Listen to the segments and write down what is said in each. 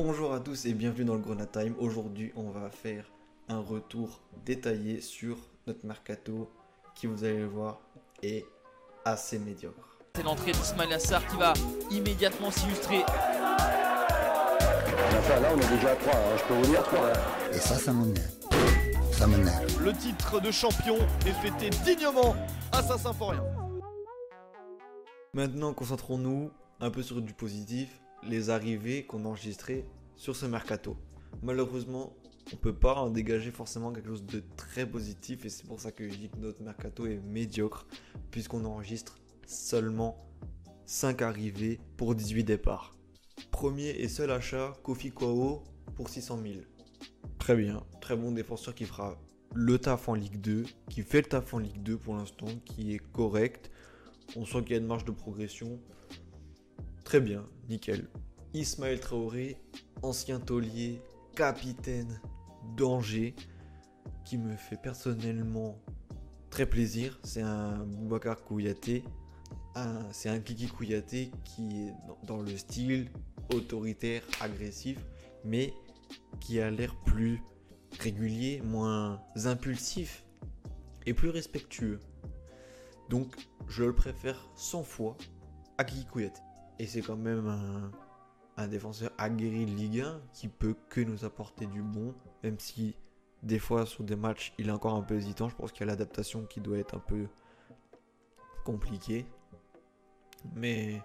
Bonjour à tous et bienvenue dans le Grenade Time. Aujourd'hui, on va faire un retour détaillé sur notre mercato qui, vous allez le voir, est assez médiocre. C'est l'entrée d'Ismail Assar qui va immédiatement s'illustrer. Enfin, là, on est déjà à 3, je peux vous dire 3. Et ça, ça m'énerve. Ça m'énerve. Le titre de champion est fêté dignement à Saint-Symphorien. Maintenant, concentrons-nous un peu sur du positif, les arrivées qu'on a enregistrées sur ce mercato. Malheureusement, on peut pas en dégager forcément quelque chose de très positif et c'est pour ça que je dis que notre mercato est médiocre puisqu'on enregistre seulement 5 arrivées pour 18 départs. Premier et seul achat, Kofi Kwao pour 600 000. Très bien, très bon défenseur qui fera le taf en Ligue 2, qui fait le taf en Ligue 2 pour l'instant, qui est correct. On sent qu'il y a une marge de progression. Très bien, nickel. Ismaël Traoré, ancien taulier, capitaine d'Angers, qui me fait personnellement très plaisir. C'est un Boubacar Kouyaté. C'est un Kiki Kouyaté qui est dans- dans le style autoritaire, agressif, mais qui a l'air plus régulier, moins impulsif et plus respectueux. Donc, je le préfère 100 fois à Kiki Kouyaté. Et c'est quand même un, défenseur aguerri de Ligue 1 qui peut que nous apporter du bon, même si des fois sur des matchs il est encore un peu hésitant. Je pense qu'il y a l'adaptation qui doit être un peu compliquée. Mais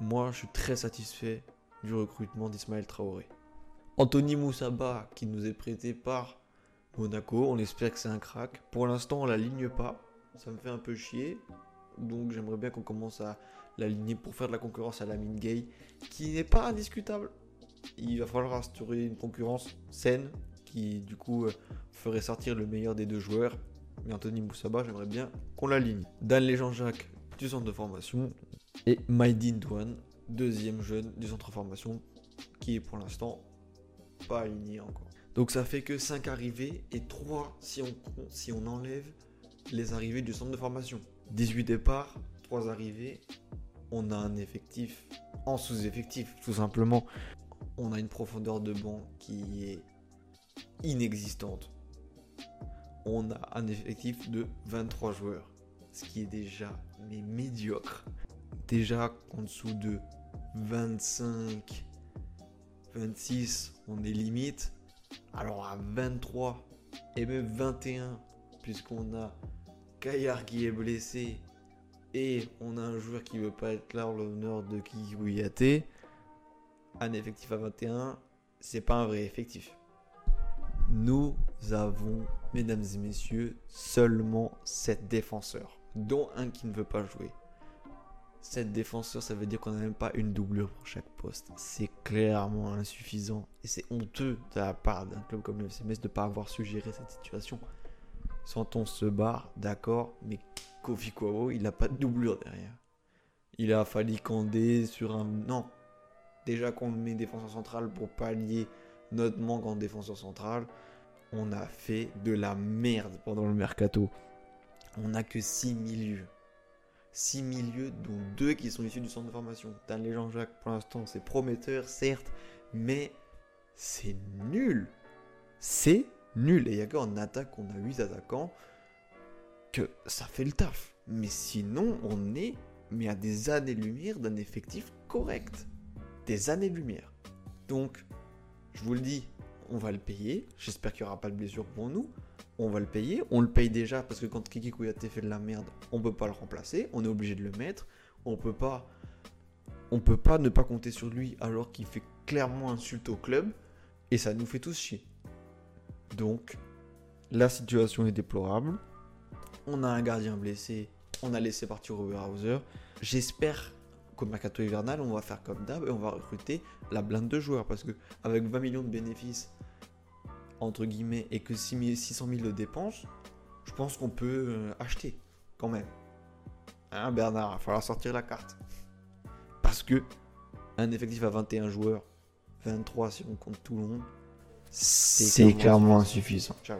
moi je suis très satisfait du recrutement d'Ismaël Traoré. Anthony Moussaba qui nous est prêté par Monaco, on espère que c'est un crack. Pour l'instant on l'aligne pas, ça me fait un peu chier. Donc j'aimerais bien qu'on commence à l'aligner pour faire de la concurrence à la mine gay, qui n'est pas indiscutable. Il va falloir instaurer une concurrence saine, qui du coup euh, ferait sortir le meilleur des deux joueurs. Mais Anthony Moussaba, j'aimerais bien qu'on l'aligne. Dan Jean-Jacques du centre de formation et Maïdine Douane, deuxième jeune du centre de formation, qui est pour l'instant pas aligné encore. Donc ça fait que 5 arrivées et 3 si on, si on enlève les arrivées du centre de formation. 18 départs, 3 arrivées, on a un effectif en sous-effectif, tout simplement. On a une profondeur de banc qui est inexistante. On a un effectif de 23 joueurs, ce qui est déjà médiocre. Déjà en dessous de 25, 26, on est limite. Alors à 23 et même 21, puisqu'on a Kayar qui est blessé et on a un joueur qui veut pas être là en l'honneur de Kiki Kouyaté, un effectif à 21, c'est pas un vrai effectif. Nous avons, mesdames et messieurs, seulement 7 défenseurs, dont un qui ne veut pas jouer. 7 défenseurs, ça veut dire qu'on n'a même pas une doublure pour chaque poste. C'est clairement insuffisant. Et c'est honteux de la part d'un club comme le FC Metz de ne pas avoir su gérer cette situation. Santon se barre, d'accord, mais Kofi il n'a pas de doublure derrière. Il a fallu Kandé sur un... Non. Déjà qu'on met défenseur central pour pallier notre manque en défenseur central, on a fait de la merde pendant le mercato. On n'a que 6 milieux. 6 milieux, dont 2 qui sont issus du centre de formation. Dan Jean-Jacques, pour l'instant, c'est prometteur, certes, mais c'est nul. C'est nul. Et il y a qu'en attaque, on a 8 attaquants, que ça fait le taf. Mais sinon, on est mais à des années-lumière d'un effectif correct. Des années-lumière. Donc, je vous le dis, on va le payer. J'espère qu'il n'y aura pas de blessure pour nous. On va le payer. On le paye déjà parce que quand Kiki Kouyaté fait de la merde, on peut pas le remplacer. On est obligé de le mettre. On peut pas. On peut pas ne pas compter sur lui alors qu'il fait clairement insulte au club. Et ça nous fait tous chier. Donc, la situation est déplorable. On a un gardien blessé. On a laissé partir Oberhauser. J'espère qu'au mercato hivernal, on va faire comme d'hab et on va recruter la blinde de joueurs. Parce que avec 20 millions de bénéfices, entre guillemets, et que 6 000 600 000 de dépenses, je pense qu'on peut euh, acheter quand même. Hein, Bernard, il va falloir sortir la carte. Parce que un effectif à 21 joueurs, 23 si on compte Toulon, c'est clairement insuffisant. Ciao.